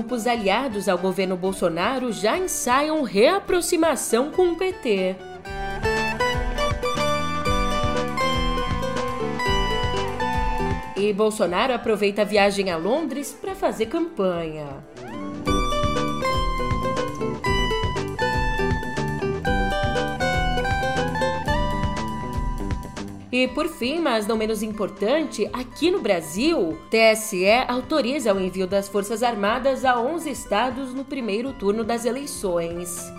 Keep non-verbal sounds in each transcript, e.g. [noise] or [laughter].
grupos aliados ao governo Bolsonaro já ensaiam reaproximação com o PT. E Bolsonaro aproveita a viagem a Londres para fazer campanha. E por fim, mas não menos importante, aqui no Brasil, TSE autoriza o envio das Forças Armadas a 11 estados no primeiro turno das eleições.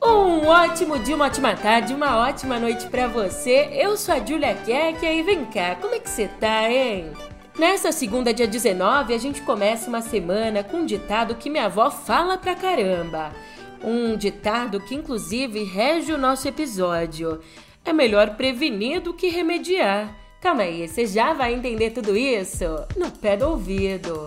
Um ótimo dia, uma ótima tarde, uma ótima noite para você. Eu sou a Julia Keck e vem cá, como é que você tá, hein? Nessa segunda, dia 19, a gente começa uma semana com um ditado que minha avó fala pra caramba. Um ditado que, inclusive, rege o nosso episódio. É melhor prevenir do que remediar. Calma aí, você já vai entender tudo isso no pé do ouvido.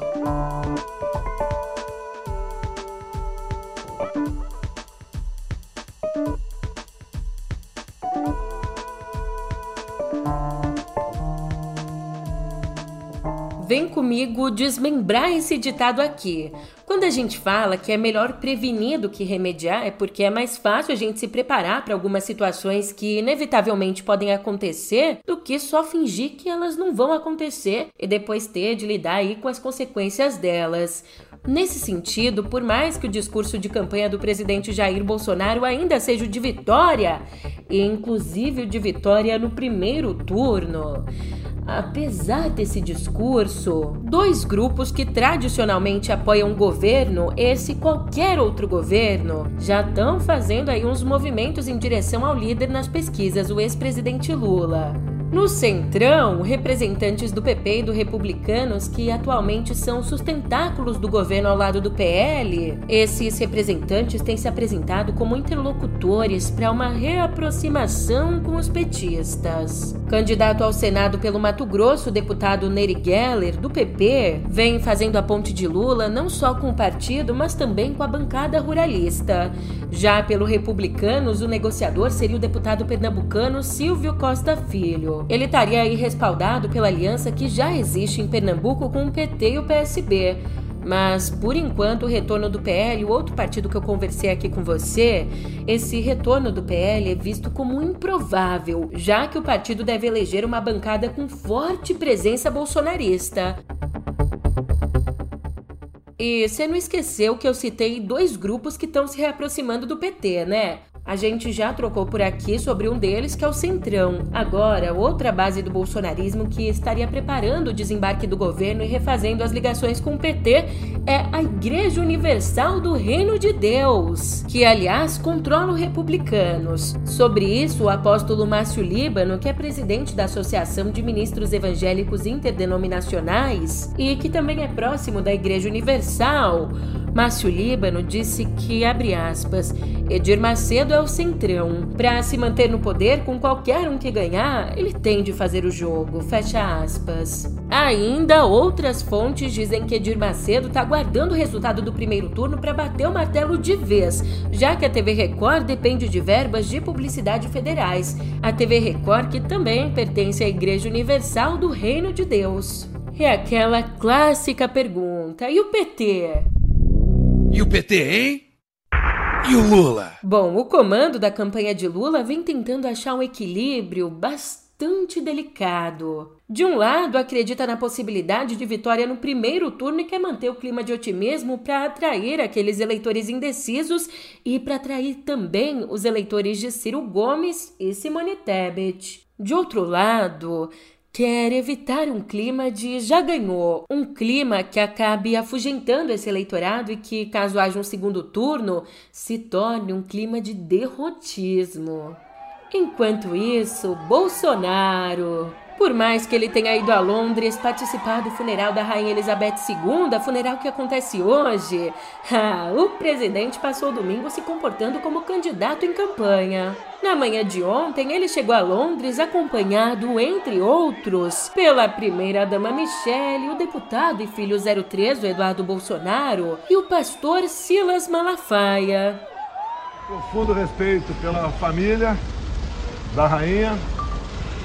Vem comigo desmembrar esse ditado aqui. Quando a gente fala que é melhor prevenir do que remediar, é porque é mais fácil a gente se preparar para algumas situações que inevitavelmente podem acontecer do que só fingir que elas não vão acontecer e depois ter de lidar aí com as consequências delas. Nesse sentido, por mais que o discurso de campanha do presidente Jair Bolsonaro ainda seja o de vitória, e inclusive o de vitória no primeiro turno, Apesar desse discurso, dois grupos que tradicionalmente apoiam o governo, esse qualquer outro governo, já estão fazendo aí uns movimentos em direção ao líder nas pesquisas, o ex-presidente Lula. No Centrão, representantes do PP e do Republicanos, que atualmente são sustentáculos do governo ao lado do PL, esses representantes têm se apresentado como interlocutores para uma reaproximação com os petistas. Candidato ao Senado pelo Mato Grosso, o deputado Neri Geller, do PP, vem fazendo a ponte de Lula não só com o partido, mas também com a bancada ruralista. Já pelo Republicanos, o negociador seria o deputado pernambucano Silvio Costa Filho. Ele estaria aí respaldado pela aliança que já existe em Pernambuco com o PT e o PSB. Mas, por enquanto, o retorno do PL, o outro partido que eu conversei aqui com você, esse retorno do PL é visto como improvável, já que o partido deve eleger uma bancada com forte presença bolsonarista. E você não esqueceu que eu citei dois grupos que estão se reaproximando do PT, né? A gente já trocou por aqui sobre um deles, que é o Centrão. Agora, outra base do bolsonarismo que estaria preparando o desembarque do governo e refazendo as ligações com o PT é a Igreja Universal do Reino de Deus, que, aliás, controla os republicanos. Sobre isso, o apóstolo Márcio Líbano, que é presidente da Associação de Ministros Evangélicos Interdenominacionais e que também é próximo da Igreja Universal, Márcio Líbano disse que, abre aspas, Edir Macedo é o centrão. Para se manter no poder com qualquer um que ganhar, ele tem de fazer o jogo, fecha aspas. Ainda outras fontes dizem que Edir Macedo está guardando o resultado do primeiro turno para bater o martelo de vez, já que a TV Record depende de verbas de publicidade federais. A TV Record que também pertence à Igreja Universal do Reino de Deus. É aquela clássica pergunta: e o PT? E o PT, hein? E o Lula? Bom, o comando da campanha de Lula vem tentando achar um equilíbrio bastante delicado. De um lado, acredita na possibilidade de vitória no primeiro turno e quer manter o clima de otimismo para atrair aqueles eleitores indecisos e para atrair também os eleitores de Ciro Gomes e Simone Tebet. De outro lado, quer evitar um clima de já ganhou, um clima que acabe afugentando esse eleitorado e que, caso haja um segundo turno, se torne um clima de derrotismo. Enquanto isso, Bolsonaro por mais que ele tenha ido a Londres participar do funeral da Rainha Elizabeth II, funeral que acontece hoje, [laughs] ah, o presidente passou o domingo se comportando como candidato em campanha. Na manhã de ontem, ele chegou a Londres acompanhado, entre outros, pela primeira-dama Michelle, o deputado e filho 03 Eduardo Bolsonaro e o pastor Silas Malafaia. Profundo respeito pela família da rainha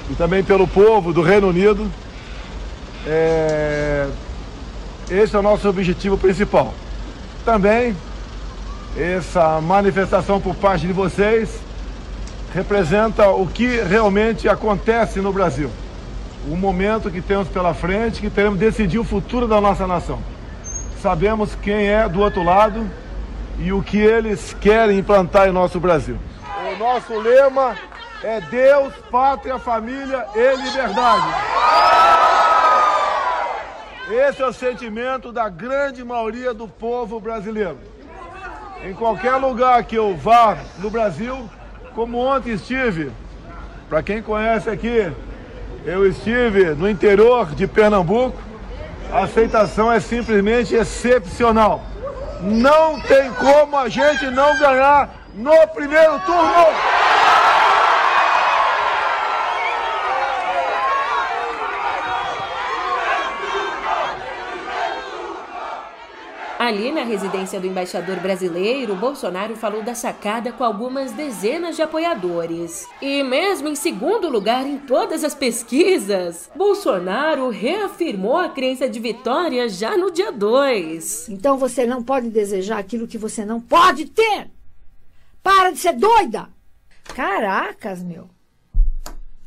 e também pelo povo do Reino Unido. É... Esse é o nosso objetivo principal. Também, essa manifestação por parte de vocês representa o que realmente acontece no Brasil. O momento que temos pela frente, que teremos de decidir o futuro da nossa nação. Sabemos quem é do outro lado e o que eles querem implantar em nosso Brasil. O nosso lema é Deus, pátria, família e liberdade. Esse é o sentimento da grande maioria do povo brasileiro. Em qualquer lugar que eu vá no Brasil, como ontem estive, para quem conhece aqui, eu estive no interior de Pernambuco, a aceitação é simplesmente excepcional. Não tem como a gente não ganhar no primeiro turno. Ali na residência do embaixador brasileiro, Bolsonaro falou da sacada com algumas dezenas de apoiadores. E mesmo em segundo lugar em todas as pesquisas, Bolsonaro reafirmou a crença de vitória já no dia 2. Então você não pode desejar aquilo que você não pode ter. Para de ser doida! Caracas, meu.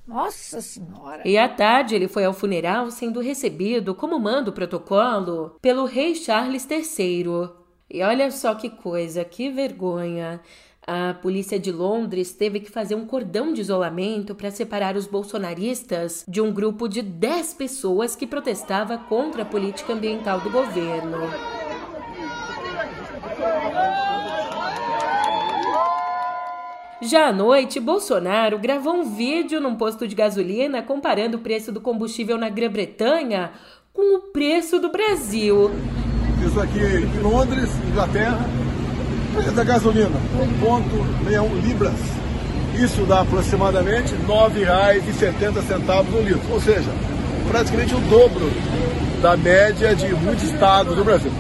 Nossa Senhora! E à tarde ele foi ao funeral sendo recebido, como manda o protocolo, pelo rei Charles III. E olha só que coisa, que vergonha! A polícia de Londres teve que fazer um cordão de isolamento para separar os bolsonaristas de um grupo de 10 pessoas que protestava contra a política ambiental do governo. Já à noite, Bolsonaro gravou um vídeo num posto de gasolina comparando o preço do combustível na Grã-Bretanha com o preço do Brasil. Isso aqui em Londres, Inglaterra, preço da gasolina, 1,61 libras. Isso dá aproximadamente R$ 9,70 no litro, ou seja, praticamente o dobro da média de muitos estados do Brasil.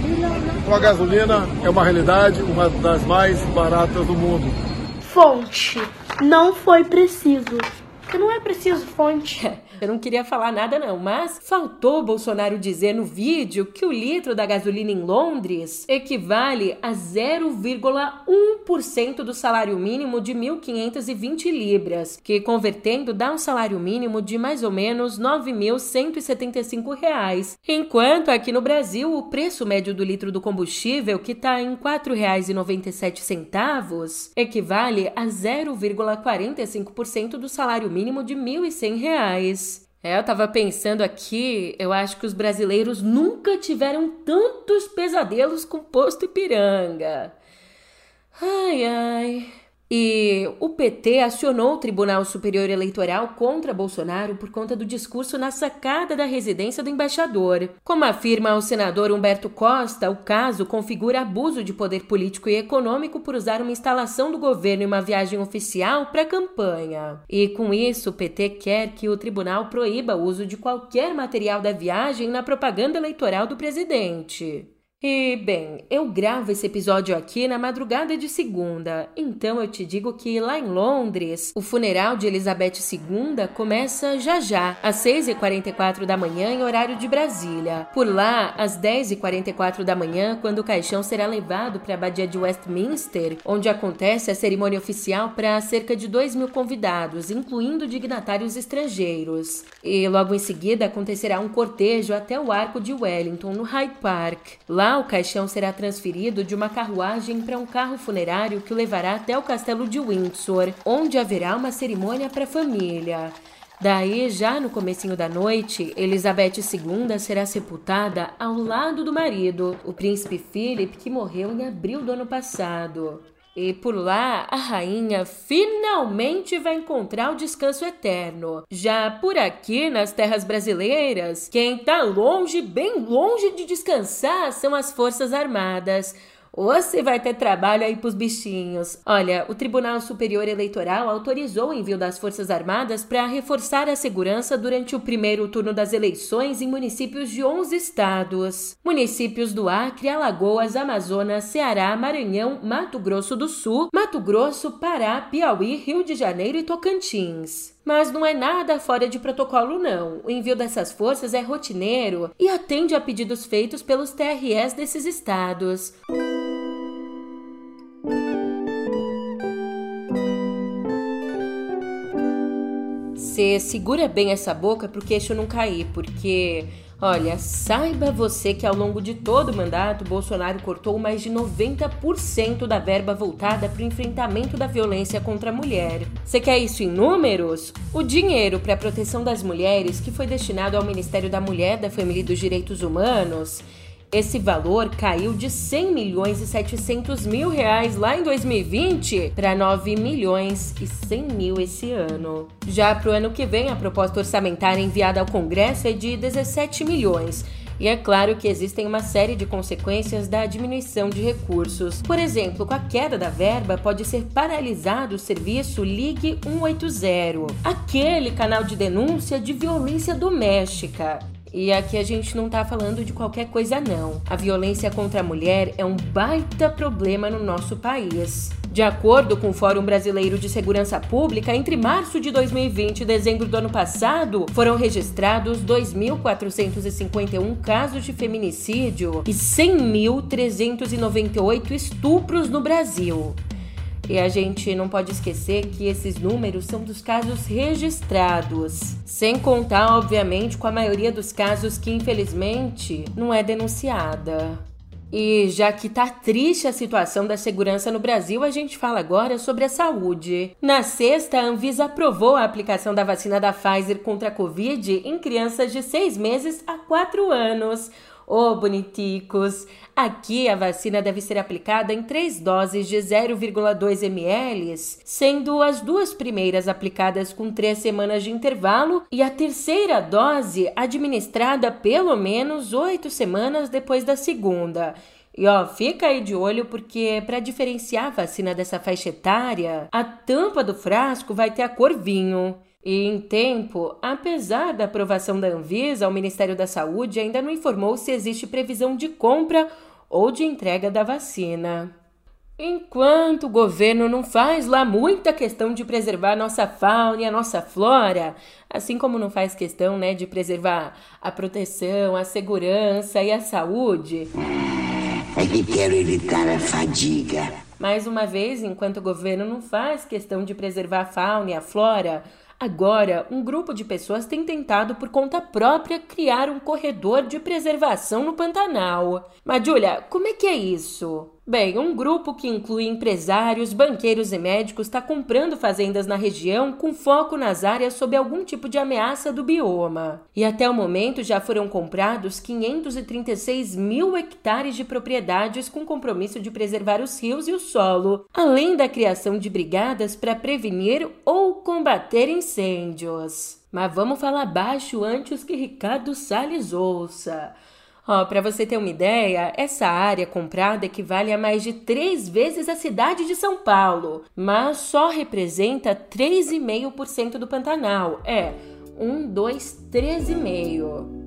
Então a gasolina é uma realidade, uma das mais baratas do mundo. Fonte. Não foi preciso. Porque não é preciso fonte. [laughs] Eu não queria falar nada não, mas faltou Bolsonaro dizer no vídeo que o litro da gasolina em Londres equivale a 0,1% do salário mínimo de 1.520 libras, que convertendo dá um salário mínimo de mais ou menos 9.175 reais. Enquanto aqui no Brasil o preço médio do litro do combustível, que está em R$ 4,97, equivale a 0,45% do salário mínimo de 1.100 reais. É, eu tava pensando aqui, eu acho que os brasileiros nunca tiveram tantos pesadelos com posto Ipiranga. Ai, ai. E o PT acionou o Tribunal Superior Eleitoral contra Bolsonaro por conta do discurso na sacada da residência do embaixador. Como afirma o senador Humberto Costa, o caso configura abuso de poder político e econômico por usar uma instalação do governo em uma viagem oficial para campanha. E com isso, o PT quer que o tribunal proíba o uso de qualquer material da viagem na propaganda eleitoral do presidente. E, bem, eu gravo esse episódio aqui na madrugada de segunda, então eu te digo que lá em Londres, o funeral de Elizabeth II começa já já, às 6h44 da manhã, em horário de Brasília. Por lá, às 10h44 da manhã, quando o caixão será levado para a Abadia de Westminster, onde acontece a cerimônia oficial para cerca de 2 mil convidados, incluindo dignatários estrangeiros. E logo em seguida acontecerá um cortejo até o Arco de Wellington, no Hyde Park. Lá, o caixão será transferido de uma carruagem para um carro funerário que o levará até o castelo de Windsor, onde haverá uma cerimônia para a família. Daí, já no comecinho da noite, Elizabeth II será sepultada ao lado do marido, o príncipe Philip, que morreu em abril do ano passado. E por lá, a rainha finalmente vai encontrar o descanso eterno. Já por aqui, nas terras brasileiras, quem tá longe, bem longe de descansar, são as Forças Armadas. Você vai ter trabalho aí pros bichinhos. Olha, o Tribunal Superior Eleitoral autorizou o envio das Forças Armadas para reforçar a segurança durante o primeiro turno das eleições em municípios de 11 estados. Municípios do Acre, Alagoas, Amazonas, Ceará, Maranhão, Mato Grosso do Sul, Mato Grosso, Pará, Piauí, Rio de Janeiro e Tocantins. Mas não é nada fora de protocolo, não. O envio dessas forças é rotineiro e atende a pedidos feitos pelos TRS desses estados. Você segura bem essa boca para o queixo não cair, porque Olha, saiba você que ao longo de todo o mandato, Bolsonaro cortou mais de 90% da verba voltada para o enfrentamento da violência contra a mulher. Você quer isso em números? O dinheiro para a proteção das mulheres, que foi destinado ao Ministério da Mulher, da Família e dos Direitos Humanos, esse valor caiu de 100 milhões e 700 mil reais lá em 2020 para 9 milhões e 100 mil esse ano. Já para o ano que vem, a proposta orçamentária enviada ao Congresso é de 17 milhões. E é claro que existem uma série de consequências da diminuição de recursos. Por exemplo, com a queda da verba, pode ser paralisado o serviço Ligue 180, aquele canal de denúncia de violência doméstica. E aqui a gente não tá falando de qualquer coisa, não. A violência contra a mulher é um baita problema no nosso país. De acordo com o Fórum Brasileiro de Segurança Pública, entre março de 2020 e dezembro do ano passado, foram registrados 2.451 casos de feminicídio e 100.398 estupros no Brasil. E a gente não pode esquecer que esses números são dos casos registrados, sem contar, obviamente, com a maioria dos casos que infelizmente não é denunciada. E já que tá triste a situação da segurança no Brasil, a gente fala agora sobre a saúde. Na sexta, a Anvisa aprovou a aplicação da vacina da Pfizer contra a Covid em crianças de 6 meses a 4 anos. Oh, boniticos! Aqui a vacina deve ser aplicada em três doses de 0,2 ml, sendo as duas primeiras aplicadas com três semanas de intervalo e a terceira dose administrada pelo menos oito semanas depois da segunda. E ó, fica aí de olho porque para diferenciar a vacina dessa faixa etária, a tampa do frasco vai ter a cor vinho. E em tempo, apesar da aprovação da Anvisa, o Ministério da Saúde ainda não informou se existe previsão de compra ou de entrega da vacina. Enquanto o governo não faz lá muita questão de preservar a nossa fauna e a nossa flora, assim como não faz questão né, de preservar a proteção, a segurança e a saúde. É que quero evitar a fadiga. Mais uma vez, enquanto o governo não faz questão de preservar a fauna e a flora, Agora, um grupo de pessoas tem tentado por conta própria criar um corredor de preservação no Pantanal. Mas, Julia, como é que é isso? Bem, um grupo que inclui empresários, banqueiros e médicos está comprando fazendas na região com foco nas áreas sob algum tipo de ameaça do bioma. E até o momento já foram comprados 536 mil hectares de propriedades com compromisso de preservar os rios e o solo, além da criação de brigadas para prevenir ou combater incêndios. Mas vamos falar baixo antes que Ricardo Salles ouça. Ó, para você ter uma ideia, essa área comprada equivale a mais de três vezes a cidade de São Paulo, mas só representa 3,5% do Pantanal. É, 1, 2, 13,5%.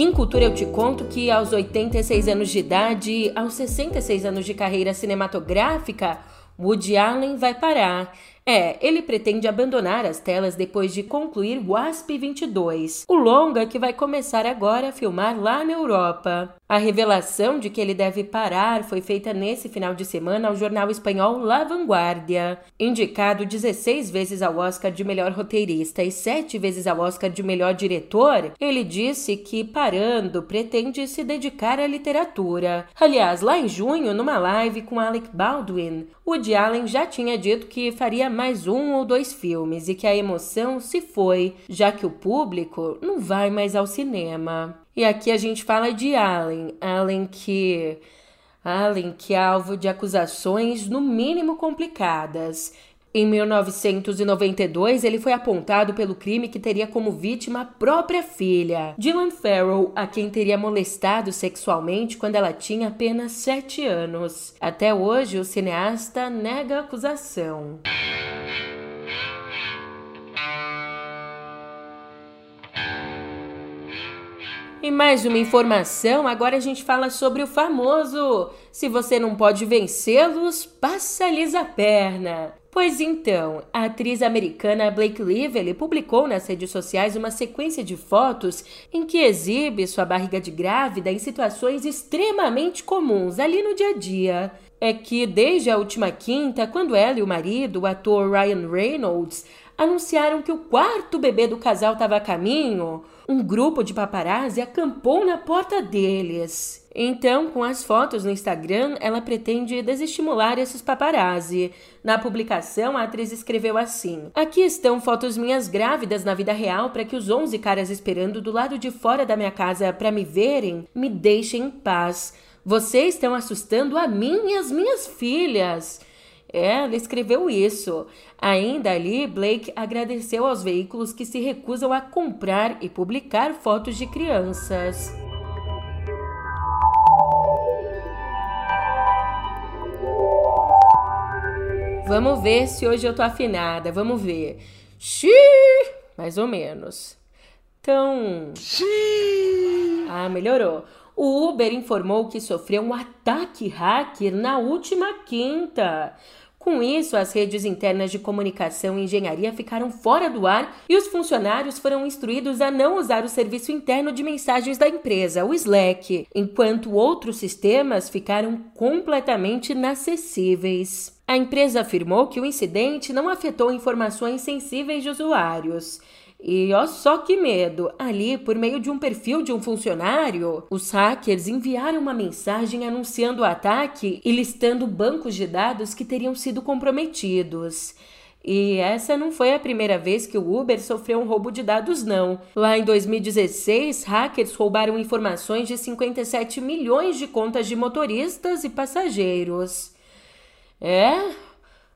Aqui em Cultura eu te conto que aos 86 anos de idade, aos 66 anos de carreira cinematográfica, Woody Allen vai parar. É, ele pretende abandonar as telas depois de concluir Wasp 22, o longa que vai começar agora a filmar lá na Europa. A revelação de que ele deve parar foi feita nesse final de semana ao jornal espanhol La Vanguardia. Indicado 16 vezes ao Oscar de melhor roteirista e 7 vezes ao Oscar de melhor diretor, ele disse que, parando, pretende se dedicar à literatura. Aliás, lá em junho, numa live com Alec Baldwin, Woody Allen já tinha dito que faria mais um ou dois filmes e que a emoção se foi, já que o público não vai mais ao cinema. E aqui a gente fala de Allen, Allen que Allen que é alvo de acusações no mínimo complicadas. Em 1992, ele foi apontado pelo crime que teria como vítima a própria filha, Dylan Farrell, a quem teria molestado sexualmente quando ela tinha apenas 7 anos. Até hoje, o cineasta nega a acusação. E mais uma informação, agora a gente fala sobre o famoso se você não pode vencê-los, passa-lhes a perna. Pois então, a atriz americana Blake Lively publicou nas redes sociais uma sequência de fotos em que exibe sua barriga de grávida em situações extremamente comuns ali no dia a dia. É que desde a última quinta, quando ela e o marido, o ator Ryan Reynolds, anunciaram que o quarto bebê do casal estava a caminho, um grupo de paparazzi acampou na porta deles. Então, com as fotos no Instagram, ela pretende desestimular esses paparazzi. Na publicação, a atriz escreveu assim: Aqui estão fotos minhas grávidas na vida real para que os 11 caras esperando do lado de fora da minha casa para me verem me deixem em paz. Vocês estão assustando a mim e as minhas filhas. É, ela escreveu isso. Ainda ali, Blake agradeceu aos veículos que se recusam a comprar e publicar fotos de crianças. Vamos ver se hoje eu tô afinada. Vamos ver. Xiii, mais ou menos. Então. Xiii. Ah, melhorou. O Uber informou que sofreu um ataque hacker na última quinta. Com isso, as redes internas de comunicação e engenharia ficaram fora do ar e os funcionários foram instruídos a não usar o serviço interno de mensagens da empresa, o Slack, enquanto outros sistemas ficaram completamente inacessíveis. A empresa afirmou que o incidente não afetou informações sensíveis de usuários. E ó só que medo! Ali, por meio de um perfil de um funcionário, os hackers enviaram uma mensagem anunciando o ataque e listando bancos de dados que teriam sido comprometidos. E essa não foi a primeira vez que o Uber sofreu um roubo de dados, não. Lá em 2016, hackers roubaram informações de 57 milhões de contas de motoristas e passageiros. É,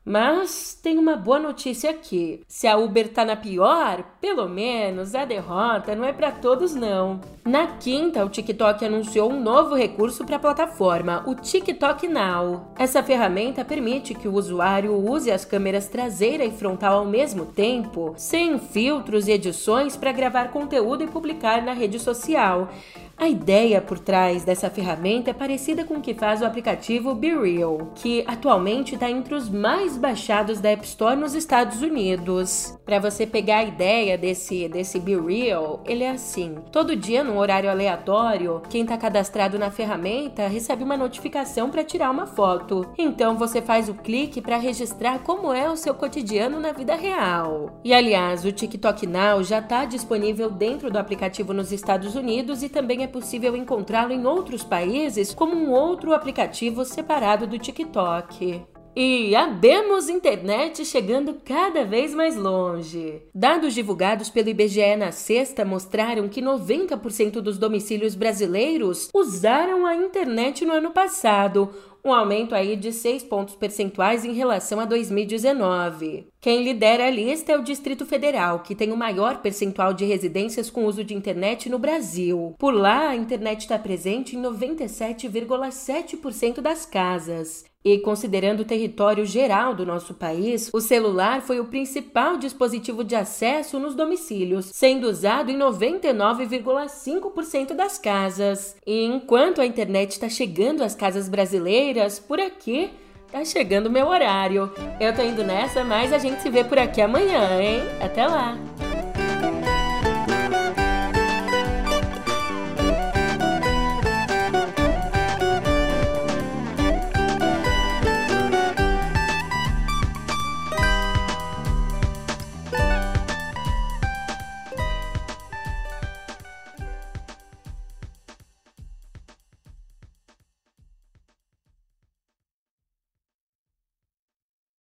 mas tem uma boa notícia aqui. Se a Uber tá na pior, pelo menos a derrota não é para todos não. Na quinta, o TikTok anunciou um novo recurso para a plataforma, o TikTok Now. Essa ferramenta permite que o usuário use as câmeras traseira e frontal ao mesmo tempo, sem filtros e edições para gravar conteúdo e publicar na rede social. A ideia por trás dessa ferramenta é parecida com o que faz o aplicativo BeReal, que atualmente está entre os mais baixados da App Store nos Estados Unidos. Para você pegar a ideia desse, desse BeReal, ele é assim: todo dia, num horário aleatório, quem está cadastrado na ferramenta recebe uma notificação para tirar uma foto. Então você faz o clique para registrar como é o seu cotidiano na vida real. E aliás, o TikTok Now já está disponível dentro do aplicativo nos Estados Unidos e também é possível encontrá-lo em outros países como um outro aplicativo separado do TikTok. E abemos internet chegando cada vez mais longe. Dados divulgados pelo IBGE na sexta mostraram que 90% dos domicílios brasileiros usaram a internet no ano passado, um aumento aí de 6 pontos percentuais em relação a 2019. Quem lidera a lista é o Distrito Federal, que tem o maior percentual de residências com uso de internet no Brasil. Por lá, a internet está presente em 97,7% das casas. E considerando o território geral do nosso país, o celular foi o principal dispositivo de acesso nos domicílios, sendo usado em 99,5% das casas. E enquanto a internet está chegando às casas brasileiras, por aqui Tá chegando o meu horário. Eu tô indo nessa, mas a gente se vê por aqui amanhã, hein? Até lá!